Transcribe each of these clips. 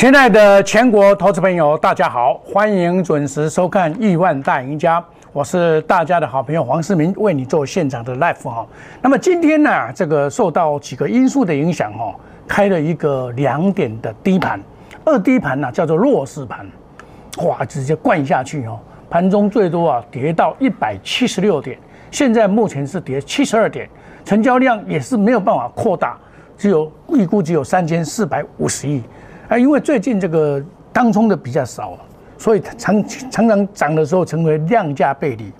亲爱的全国投资朋友，大家好，欢迎准时收看《亿万大赢家》，我是大家的好朋友黄世明，为你做现场的 live 哈。那么今天呢，这个受到几个因素的影响哈，开了一个两点的低盘，二低盘呢叫做弱势盘，哇，直接灌下去哦，盘中最多啊跌到一百七十六点，现在目前是跌七十二点，成交量也是没有办法扩大，只有预估只有三千四百五十亿。啊，因为最近这个当冲的比较少，所以常常常涨的时候成为量价背离。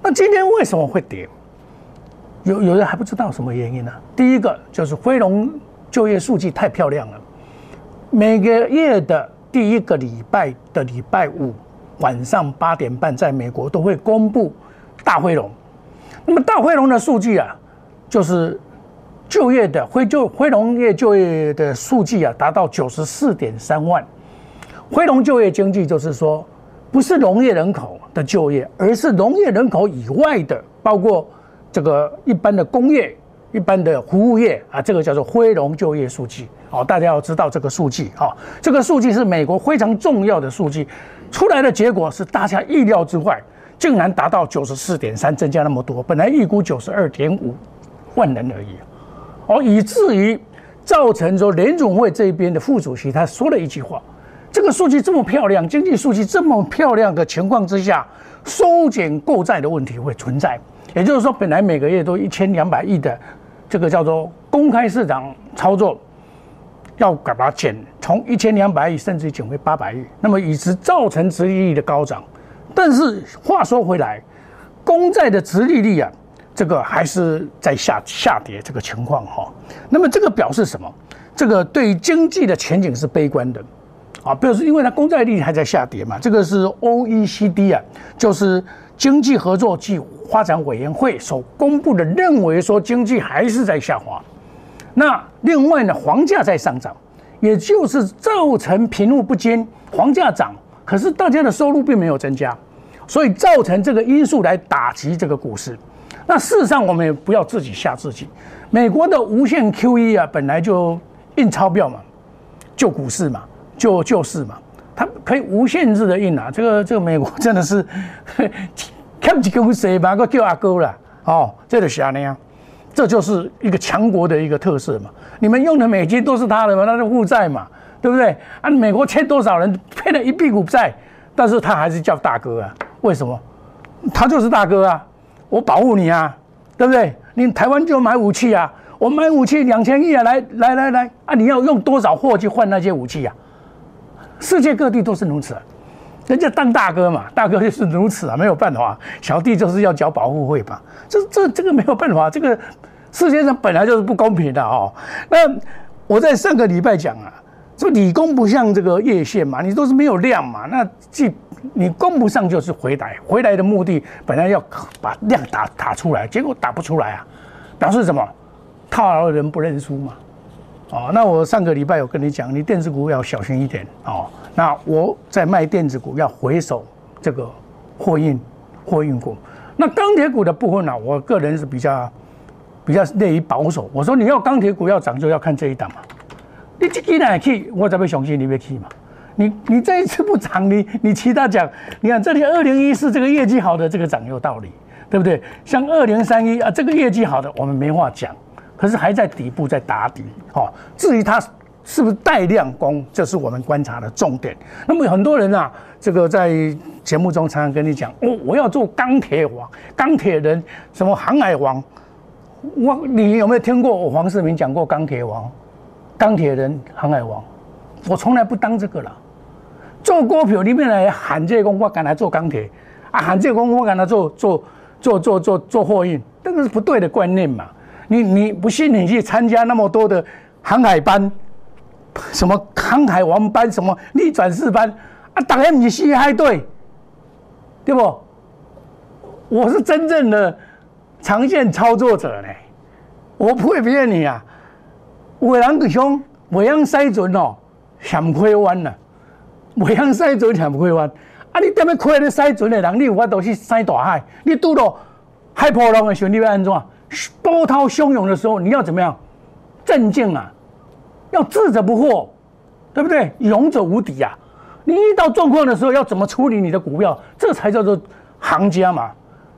那今天为什么会跌？有有人还不知道什么原因呢？第一个就是非农就业数据太漂亮了，每个月的第一个礼拜的礼拜五晚上八点半，在美国都会公布大灰龙。那么大灰龙的数据啊，就是。就业的非就非农业就业的数据啊，达到九十四点三万。非农就业经济就是说，不是农业人口的就业，而是农业人口以外的，包括这个一般的工业、一般的服务业啊，这个叫做非农就业数据。哦，大家要知道这个数据啊，这个数据是美国非常重要的数据，出来的结果是大家意料之外，竟然达到九十四点三，增加那么多，本来预估九十二点五万人而已。哦，以至于造成说联总会这边的副主席他说了一句话：，这个数据这么漂亮，经济数据这么漂亮的情况之下，收减购债的问题会存在。也就是说，本来每个月都一千两百亿的这个叫做公开市场操作，要把它减，从一千两百亿甚至减为八百亿，那么以此造成殖利率的高涨。但是话说回来，公债的殖利率啊。这个还是在下下跌这个情况哈，那么这个表示什么？这个对经济的前景是悲观的，啊，表示因为它公债利率还在下跌嘛。这个是 OECD 啊，就是经济合作暨发展委员会所公布的，认为说经济还是在下滑。那另外呢，房价在上涨，也就是造成贫富不均，房价涨，可是大家的收入并没有增加，所以造成这个因素来打击这个股市。那事实上，我们也不要自己吓自己。美国的无限 QE 啊，本来就印钞票嘛，救股市嘛，救救市嘛，它可以无限制的印啊。这个这个美国真的是看几根谁把个叫阿哥了哦，这个啥呢？这就是一个强国的一个特色嘛。你们用的美金都是他的嘛，那是负债嘛，对不对？啊，美国欠多少人，欠了一屁股债，但是他还是叫大哥啊？为什么？他就是大哥啊。我保护你啊，对不对？你台湾就买武器啊，我买武器两千亿啊，来来来来啊！你要用多少货去换那些武器啊？世界各地都是如此，人家当大哥嘛，大哥就是如此啊，没有办法，小弟就是要交保护费吧。这这这个没有办法，这个世界上本来就是不公平的哦。那我在上个礼拜讲啊，说理工不像这个叶线嘛，你都是没有量嘛，那既你供不上就是回来，回来的目的本来要把量打打出来，结果打不出来啊，表示什么？套牢的人不认输嘛。哦，那我上个礼拜有跟你讲，你电子股要小心一点哦。那我在卖电子股要回首这个货运货运股。那钢铁股的部分呢，我个人是比较比较乐于保守。我说你要钢铁股要涨，就要看这一档嘛。你这几档去，我才会相信你会去嘛。你你这一次不涨，你你其他讲，你看这里二零一四这个业绩好的这个涨有道理，对不对？像二零三一啊，这个业绩好的我们没话讲，可是还在底部在打底，哦。至于它是不是带量攻，这是我们观察的重点。那么很多人啊，这个在节目中常常跟你讲，我我要做钢铁王、钢铁人，什么航海王，我你有没有听过我黄世明讲过钢铁王、钢铁人、航海王？我从来不当这个了。做股票里面来喊这个，我敢来做钢铁啊！喊这个，我敢来做做做做做做货运，这个是不对的观念嘛？你你不信，你去参加那么多的航海班，什么航海王班，什么逆转式班啊？当然你是海队，对不？我是真正的长线操作者呢，我不会骗你啊！伟人弟兄，伟阳塞准哦，险亏弯了。未向西准才不会弯，啊！你点样开咧西准的人，你有法度去西大海？你拄到海波浪的时候，你要安怎？波涛汹涌的时候，你要怎么样？镇静啊！要智者不惑，对不对？勇者无敌啊！你遇到状况的时候要怎么处理你的股票，这才叫做行家嘛。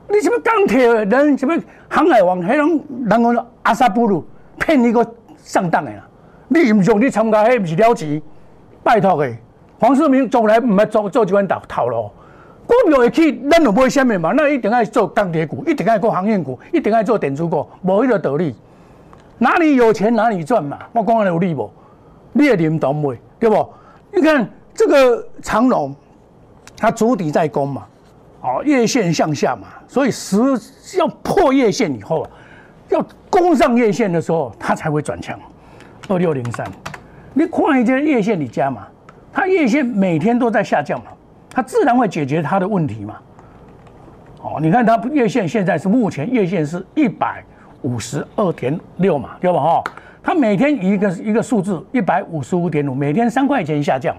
你什么钢铁人，什么航海王，迄种人讲阿萨布鲁骗你个上当的啦！你唔用你参加，迄唔是了钱，拜托的。黄世明从来唔系做做这款套套路，股票会起，咱就买虾米嘛？那一定爱做钢铁股，一定爱做航运股，一定爱做电子股，无迄个道理。哪里有钱哪里赚嘛？我讲的有理无？你也领懂未？对不？你看这个长龙，它主底在攻嘛。哦，月线向下嘛，所以十要破月线以后啊，要攻上月线的时候，它才会转强。二六零三，你看一下月线你加嘛，它月线每天都在下降嘛，它自然会解决它的问题嘛。哦，你看它月线现在是目前月线是一百五十二点六嘛，对吧？哈，它每天一个一个数字一百五十五点五，每天三块钱下降，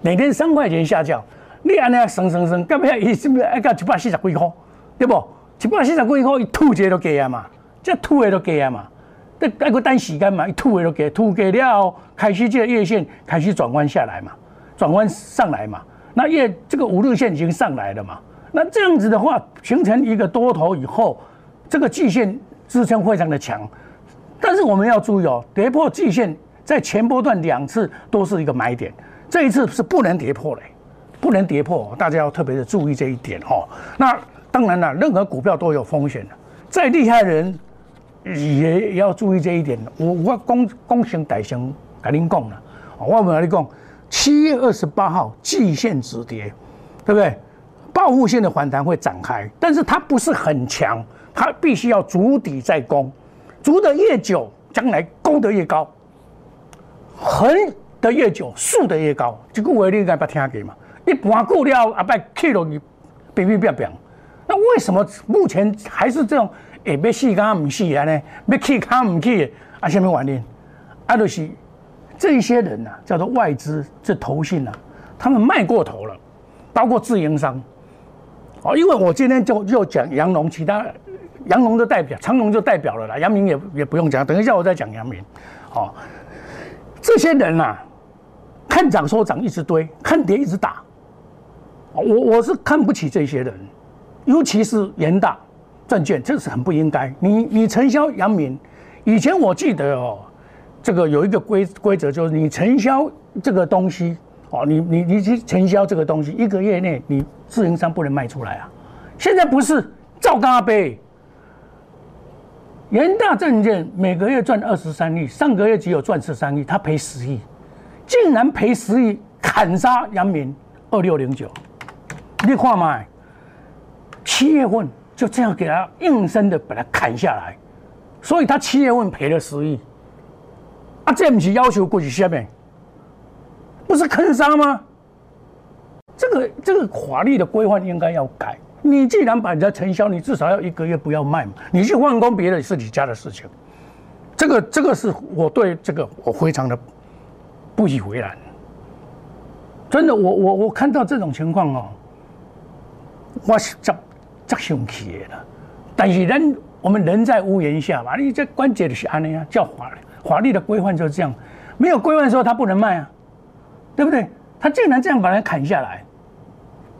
每天三块钱下降。你安尼升升升，到尾伊是不是爱到一百四十几块，对不？一百四十几块，伊吐一个都加啊嘛，这吐的都加啊嘛，得爱个等时间嘛，吐的都加，吐加了，开始这个月线开始转弯下来嘛，转弯上来嘛，那月这个五日线已经上来了嘛，那这样子的话，形成一个多头以后，这个季线支撑非常的强，但是我们要注意哦，跌破季线在前波段两次都是一个买点，这一次是不能跌破嘞。不能跌破，大家要特别的注意这一点哈。那当然了，任何股票都有风险的，再厉害的人也要注意这一点。我我公公行歹行跟您讲了，我跟你讲，七月二十八号季线止跌，对不对？报复性的反弹会展开，但是它不是很强，它必须要筑底再攻，筑得越久，将来攻得越高，横得越久，竖得越高。这个话你应该不听过嘛？一盘过了，阿拜去了，你变变变变。那为什么目前还是这种？哎，要死干唔死啊？呢，要去干唔去？啊，什么原因？啊，就是这些人呐，叫做外资这投信呐，他们卖过头了，包括自营商。哦，因为我今天就就讲杨龙，其他杨龙的代表，长龙就代表了啦。杨明也也不用讲，等一下我再讲杨明。哦，这些人呐，看涨说涨，一直堆；看跌一直打。我我是看不起这些人，尤其是元大证券，这是很不应该。你你承销阳明，以前我记得哦，这个有一个规规则，就是你承销这个东西哦，你你你去承销这个东西，一个月内你自营商不能卖出来啊。现在不是赵刚阿杯，元大证券每个月赚二十三亿，上个月只有赚十三亿，他赔十亿，竟然赔十亿砍杀阳明二六零九。你看嘛，七月份就这样给他硬生的把它砍下来，所以他七月份赔了十亿。啊，这不是要求过去下面，不是坑杀吗？这个这个法律的规范应该要改。你既然把人家承销，你至少要一个月不要卖嘛。你去换工别的是你家的事情。这个这个是我对这个我非常的不以为然。真的，我我我看到这种情况哦。我是真真生气的啦，但是人我们人在屋檐下嘛，你这关键的是安尼啊，叫法法律的规范就是这样，没有规范说他不能卖啊，对不对？他竟然这样把它砍下来，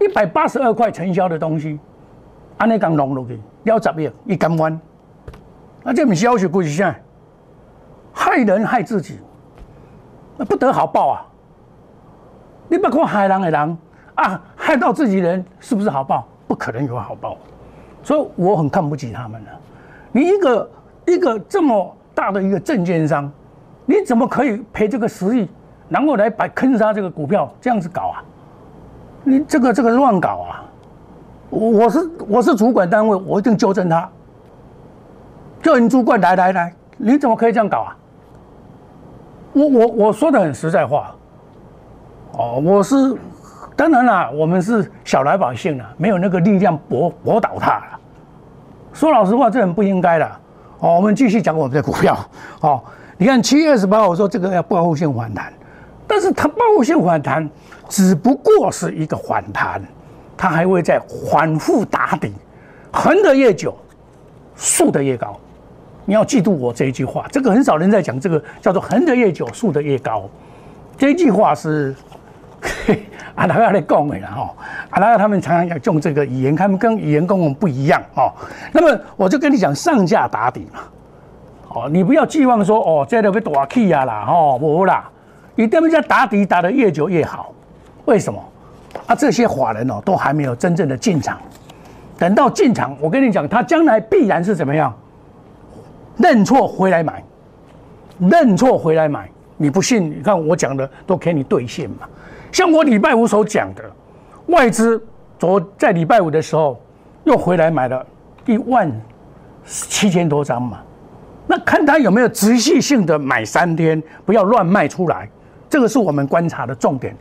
一百八十二块承销的东西，安尼刚弄落去，了十亿一干弯，那这不是要求估计现在害人害自己，那不得好报啊！你不看害人的人。啊，害到自己人是不是好报？不可能有好报，所以我很看不起他们了。你一个一个这么大的一个证券商，你怎么可以赔这个十亿，然后来把坑杀这个股票这样子搞啊？你这个这个乱搞啊！我我是我是主管单位，我一定纠正他。叫你主管来来来，你怎么可以这样搞啊？我我我说的很实在话，哦，我是。当然啦，我们是小老百姓了，没有那个力量驳驳倒他了。说老实话，这很不应该的。哦，我们继续讲我们的股票。哦，你看七月二十八，我说这个要报复性反弹，但是它报复性反弹只不过是一个反弹，它还会在反复打底，横得越久，竖得越高。你要记住我这一句话，这个很少人在讲，这个叫做横得越久，竖得越高。这句话是嘿 阿拉亚在讲的啦哈，阿拉亚他们常常要用这个语言，他们跟语言跟我们不一样哦。那么我就跟你讲，上架打底嘛，哦，你不要寄望说哦，这都被大起啊啦，哦，不啦，你他们家打底打得越久越好，为什么？啊，这些法人哦，都还没有真正的进场，等到进场，我跟你讲，他将来必然是怎么样？认错回来买，认错回来买。你不信？你看我讲的都给你兑现嘛。像我礼拜五所讲的，外资昨在礼拜五的时候又回来买了一万七千多张嘛。那看他有没有持续性的买三天，不要乱卖出来，这个是我们观察的重点。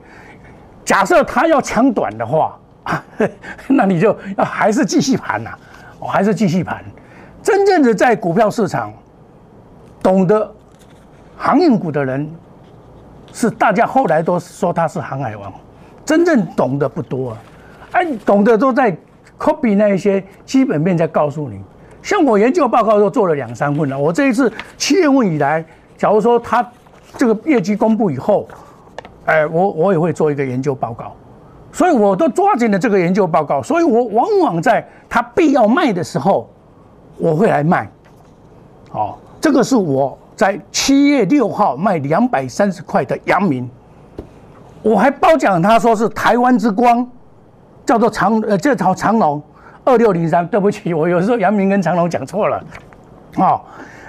假设他要抢短的话，那你就要还是继续盘呐，我还是继续盘。真正的在股票市场懂得航运股的人，是大家后来都说他是航海王，真正懂得不多啊。哎，懂得都在 copy 那一些基本面在告诉你。像我研究报告都做了两三份了，我这一次七月份以来，假如说他这个业绩公布以后，哎，我我也会做一个研究报告，所以我都抓紧了这个研究报告，所以我往往在他必要卖的时候。我会来卖，哦，这个是我在七月六号卖两百三十块的阳明，我还褒奖他说是台湾之光，叫做长呃这条长龙二六零三，对不起，我有时候阳明跟长龙讲错了，啊，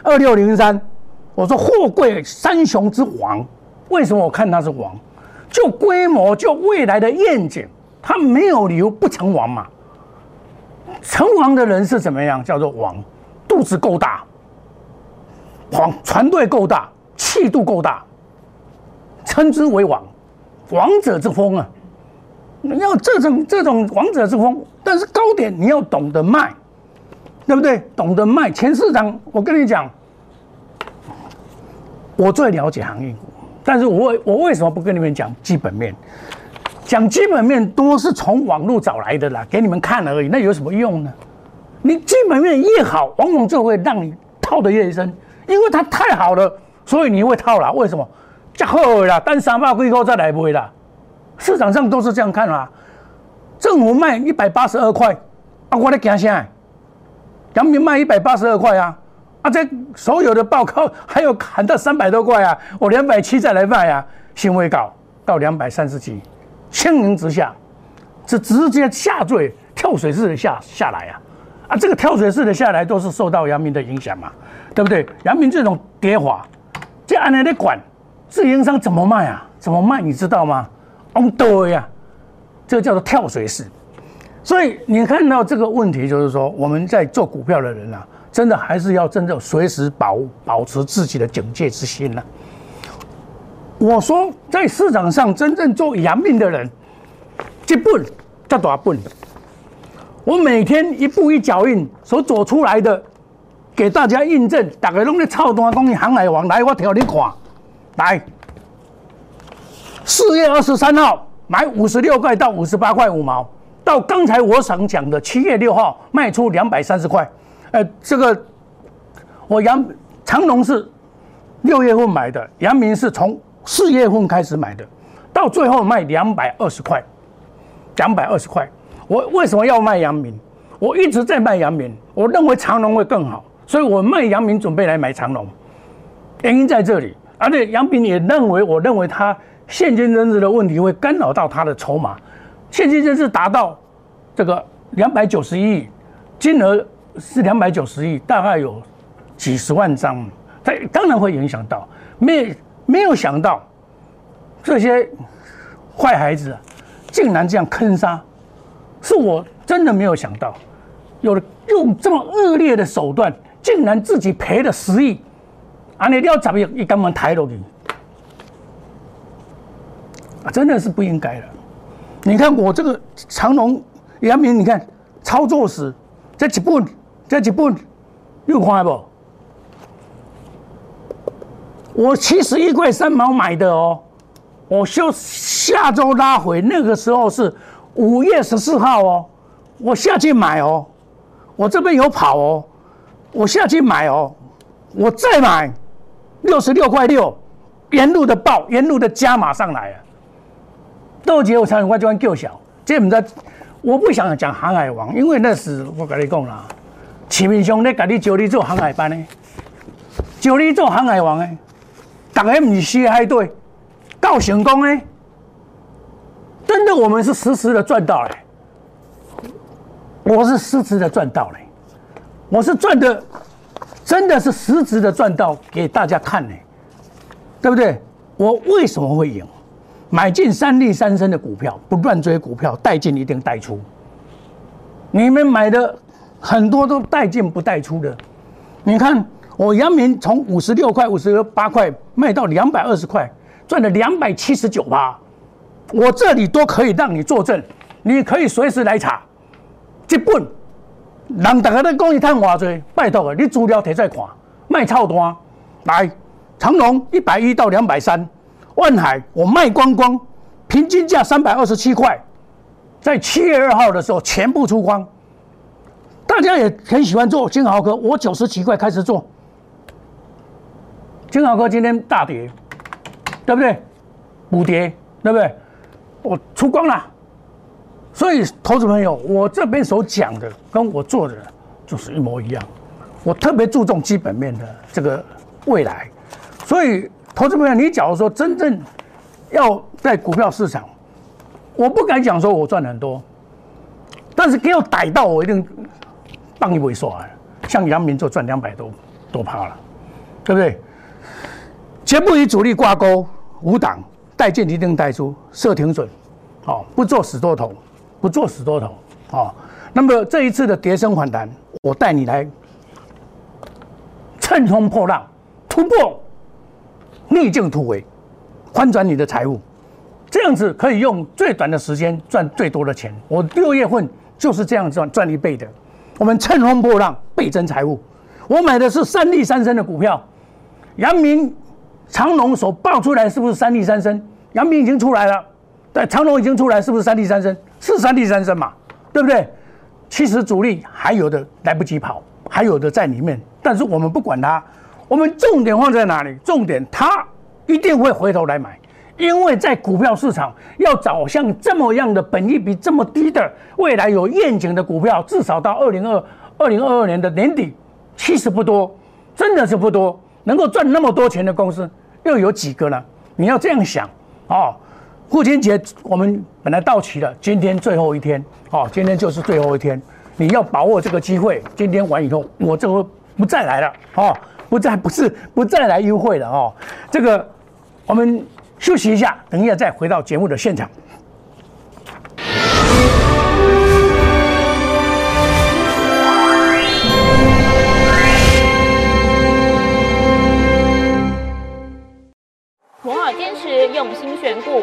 二六零三，我说货柜三雄之王，为什么我看它是王？就规模就未来的愿景，它没有理由不成王嘛。成王的人是怎么样？叫做王，肚子够大，船船队够大，气度够大，称之为王，王者之风啊！你要这种这种王者之风，但是高点你要懂得卖，对不对？懂得卖。前市长，我跟你讲，我最了解行业股，但是我我为什么不跟你们讲基本面？讲基本面多是从网络找来的啦，给你们看而已，那有什么用呢？你基本面越好，往往就会让你套的越深，因为它太好了，所以你会套了。为什么？加好啦，单三百块后再来买啦。市场上都是这样看啦。政府卖一百八十二块，啊，我在惊啥？阳明卖一百八十二块啊，啊，这所有的报告还有喊到三百多块啊，我两百七再来卖啊，新微高到两百三十几。轻盈之下，是直接下坠跳水式的下下来啊！啊，这个跳水式的下来都是受到阳明的影响嘛，对不对？阳明这种跌法，这按来的管，自营商怎么卖啊？怎么卖？你知道吗？哦，对呀，这叫做跳水式。所以你看到这个问题，就是说我们在做股票的人啊，真的还是要真正随时保保持自己的警戒之心呢。我说，在市场上真正做阳明的人，这本叫多少本？我每天一步一脚印所走出来的，给大家印证。大家拢在操东公益航海王，来，我调你看，来，四月二十三号买五十六块到五十八块五毛，到刚才我想讲的七月六号卖出两百三十块。呃，这个我杨长隆是六月份买的，阳明是从。四月份开始买的，到最后卖两百二十块，两百二十块。我为什么要卖阳明？我一直在卖阳明，我认为长隆会更好，所以我卖阳明准备来买长隆。原因在这里，而且杨明也认为，我认为他现金增值的问题会干扰到他的筹码，现金增值达到这个两百九十亿，金额是两百九十亿，大概有几十万张，他当然会影响到没。没有想到，这些坏孩子竟然这样坑杀，是我真的没有想到，有了用这么恶劣的手段，竟然自己赔了十亿，啊，你要怎么一根本抬落去？啊，真的是不应该的。你看我这个长隆、杨明，你看操作时这几步，这几步又快不？我七十一块三毛买的哦，我就下周拉回，那个时候是五月十四号哦，我下去买哦，我这边有跑哦，我下去买哦，我再买六十六块六，沿路的报，沿路的加码上来啊。到节我才我就玩够小，这唔知，我不想讲航海王，因为那时我跟你讲啦，启明兄咧，跟你招你做航海班呢，招你做航海王诶，大家唔是西海队，够成功诶，真的我们是实时的赚到嘞，我是实时的赚到嘞，我是赚的，真的是实质的赚到给大家看呢，对不对？我为什么会赢？买进三利三升的股票，不乱追股票，带进一定带出。你们买的很多都带进不带出的。你看我阳明从五十六块、五十八块卖到两百二十块，赚了两百七十九八。我这里都可以让你作证，你可以随时来查。这本人大家都讲一探话追，拜托了，你资料提出来看，卖操单来。长隆一百一到两百三。万海我卖光光，平均价三百二十七块，在七月二号的时候全部出光。大家也很喜欢做金豪哥，我九十七块开始做。金豪哥今天大跌，对不对？补跌，对不对？我出光了。所以投资朋友，我这边所讲的跟我做的就是一模一样。我特别注重基本面的这个未来，所以。投资朋友，你假如说真正要在股票市场，我不敢讲说我赚很多，但是给我逮到，我一定帮你萎缩啊！像杨明就赚两百多多趴了，对不对？绝不与主力挂钩，五档带进一定带出，设停损，好，不做死多头，不做死多头，好。那么这一次的跌升反弹，我带你来乘风破浪，突破。逆境突围，翻转你的财务，这样子可以用最短的时间赚最多的钱。我六月份就是这样赚赚一倍的。我们乘风破浪，倍增财务。我买的是三利三升的股票，阳明、长隆所爆出来是不是三利三升？阳明已经出来了，对，长隆已经出来，是不是三利三升？是三第三升嘛？对不对？其实主力还有的来不及跑，还有的在里面，但是我们不管它。我们重点放在哪里？重点，它一定会回头来买，因为在股票市场要找像这么样的本益比这么低的，未来有愿景的股票，至少到二零二二零二二年的年底，其实不多，真的是不多，能够赚那么多钱的公司又有几个呢？你要这样想哦。父亲节我们本来到期了，今天最后一天，哦，今天就是最后一天，你要把握这个机会。今天完以后，我这回不再来了，哦。不再不是不再来优惠了哦，这个我们休息一下，等一下再回到节目的现场。摩尔坚持用心选股，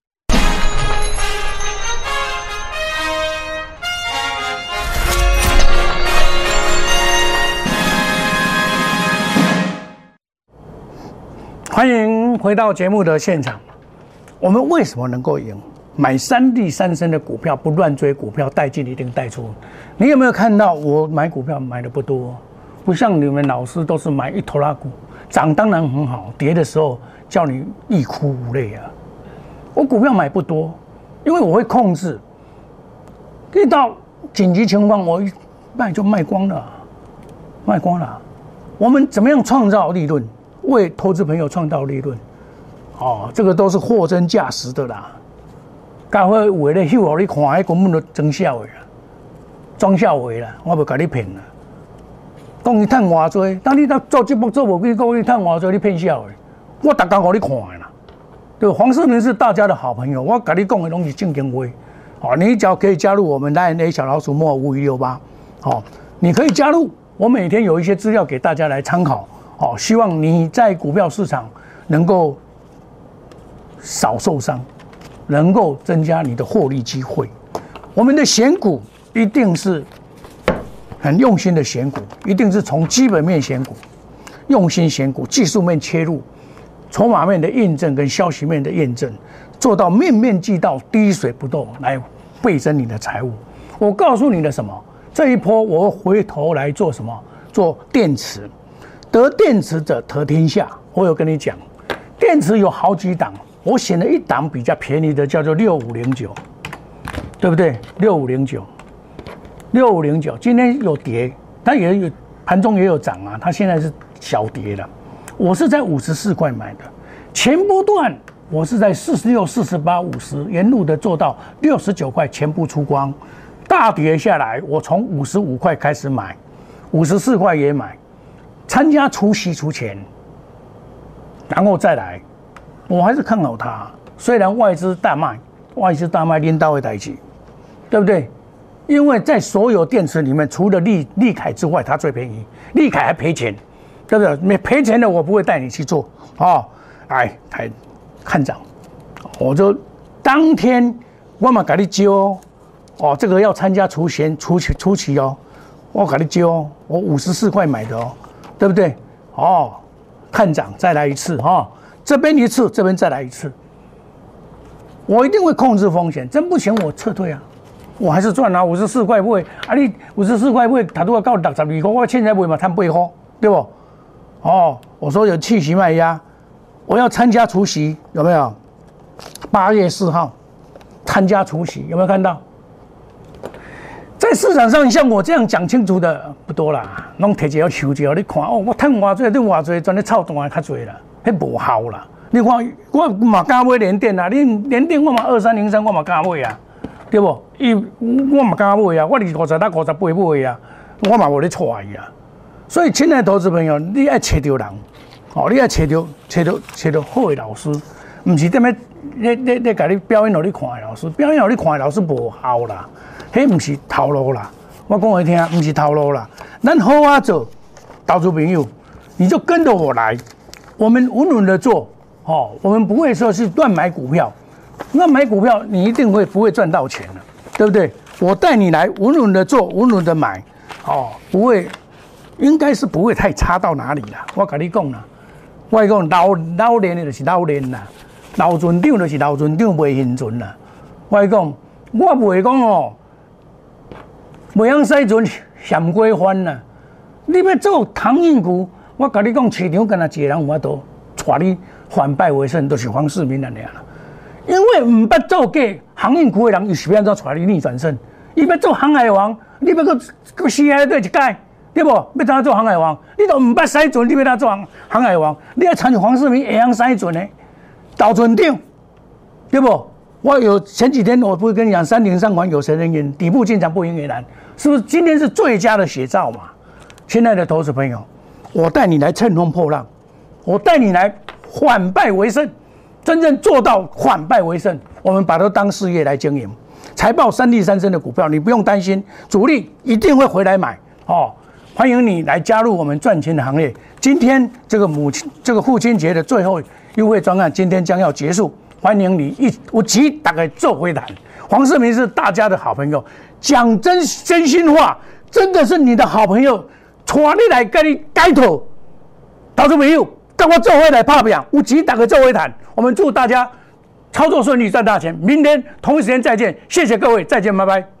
欢迎回到节目的现场。我们为什么能够赢？买三利三升的股票，不乱追股票，带进一定带出。你有没有看到我买股票买的不多？不像你们老师都是买一头拉股，涨当然很好，跌的时候叫你欲哭无泪啊。我股票买不多，因为我会控制。遇到紧急情况，我一卖就卖光了，卖光了。我们怎么样创造利润？为投资朋友创造利润？哦，这个都是货真价实的啦。教会为了秀，你看，迄根本都装笑话啦，装笑话啦，我不甲你骗啦。讲你赚偌多，当你做节目做无几个月赚偌多，你骗笑的。我逐工互你看的啦。对，黄世明是大家的好朋友，我跟你讲的东西正经话。哦，你只要可以加入我们 Line A 小老鼠莫五一六八，好，你可以加入。我每天有一些资料给大家来参考。哦，希望你在股票市场能够少受伤，能够增加你的获利机会。我们的选股一定是很用心的选股，一定是从基本面选股，用心选股，技术面切入，筹码面的验证跟消息面的验证，做到面面俱到，滴水不漏，来倍增你的财务。我告诉你的什么？这一波我回头来做什么？做电池。得电池者得天下。我有跟你讲，电池有好几档，我选了一档比较便宜的，叫做六五零九，对不对？六五零九，六五零九，今天有跌，它也有盘中也有涨啊，它现在是小跌了。我是在五十四块买的，前波段我是在四十六、四十八、五十，沿路的做到六十九块全部出光，大跌下来，我从五十五块开始买，五十四块也买。参加除息除钱，然后再来，我还是看好它。虽然外资大卖，外资大卖拎到会台起，对不对？因为在所有电池里面，除了利利凯之外，它最便宜。利凯还赔钱，对不对？没赔钱的我不会带你去做哦。哎，台看涨，我就当天我嘛给你交哦，这个要参加除险除期除期哦，我给你交，我五十四块买的哦。对不对？哦，看涨再来一次哈，这边一次，这边再来一次，我一定会控制风险，真不行我撤退啊，我还是赚啊，五十四块买，啊你五十四块买，他都要到六十二块，我现在买嘛，赚八块，对不？哦，我说有气息卖压，我要参加除夕，有没有？八月四号参加除夕，有没有看到？在市场上，像我这样讲清楚的不多啦，拢提一条手指你看哦，我赚偌多，你偌多，赚的操蛋较多啦，迄无效啦。你看我嘛敢买连电啊，你连电我嘛二三零三我嘛敢买啊，对不？伊我嘛敢买啊，我二五十到五十八买啊，我嘛无咧错伊啊。所以，亲爱的投资朋友，你爱找到人，哦，你爱找到找到找到好的老师，唔是踮咧咧咧咧，甲你表演互你看的老师，表演互你看的老师无效啦。迄不是套路啦，我讲你听，不是套路啦。咱好啊做，投资朋友，你就跟着我来，我们稳稳的做，哦，我们不会说是乱买股票，乱买股票你一定会不会赚到钱的，对不对？我带你来稳稳的做，稳稳的买，哦，不会，应该是不会太差到哪里啦。我跟你讲啦，我讲老老练的就是老练啦，老船长就是老船长，袂现船啦。我讲，我不会讲哦。袂用使船嫌过翻呐！你要做航运股，我甲你讲，市场敢若一个人有法度带你反败为胜，都是黄世明安尼啊。因为毋捌做过航运股的人，伊是要怎带你逆转胜？伊要做航海王，你要搁搁死海对一届，对不？要怎做航海王？你都毋捌使船，你要怎做航航海王？你要参与黄世明会用使船的导船长，对不？我有前几天，我不是跟你讲，三零三款有谁人员底部进场不赢也难，是不是？今天是最佳的写照嘛？亲爱的投资朋友，我带你来乘风破浪，我带你来反败为胜，真正做到反败为胜。我们把它当事业来经营，财报三利三升的股票，你不用担心，主力一定会回来买哦。欢迎你来加入我们赚钱的行列。今天这个母亲这个父亲节的最后优惠专案，今天将要结束。欢迎你一我急打开做回谈，黄世明是大家的好朋友，讲真真心话，真的是你的好朋友，传你来跟你改头，投资朋友跟我做回来拍表，我急打开做回谈，我们祝大家操作顺利赚大钱，明天同一时间再见，谢谢各位，再见，拜拜。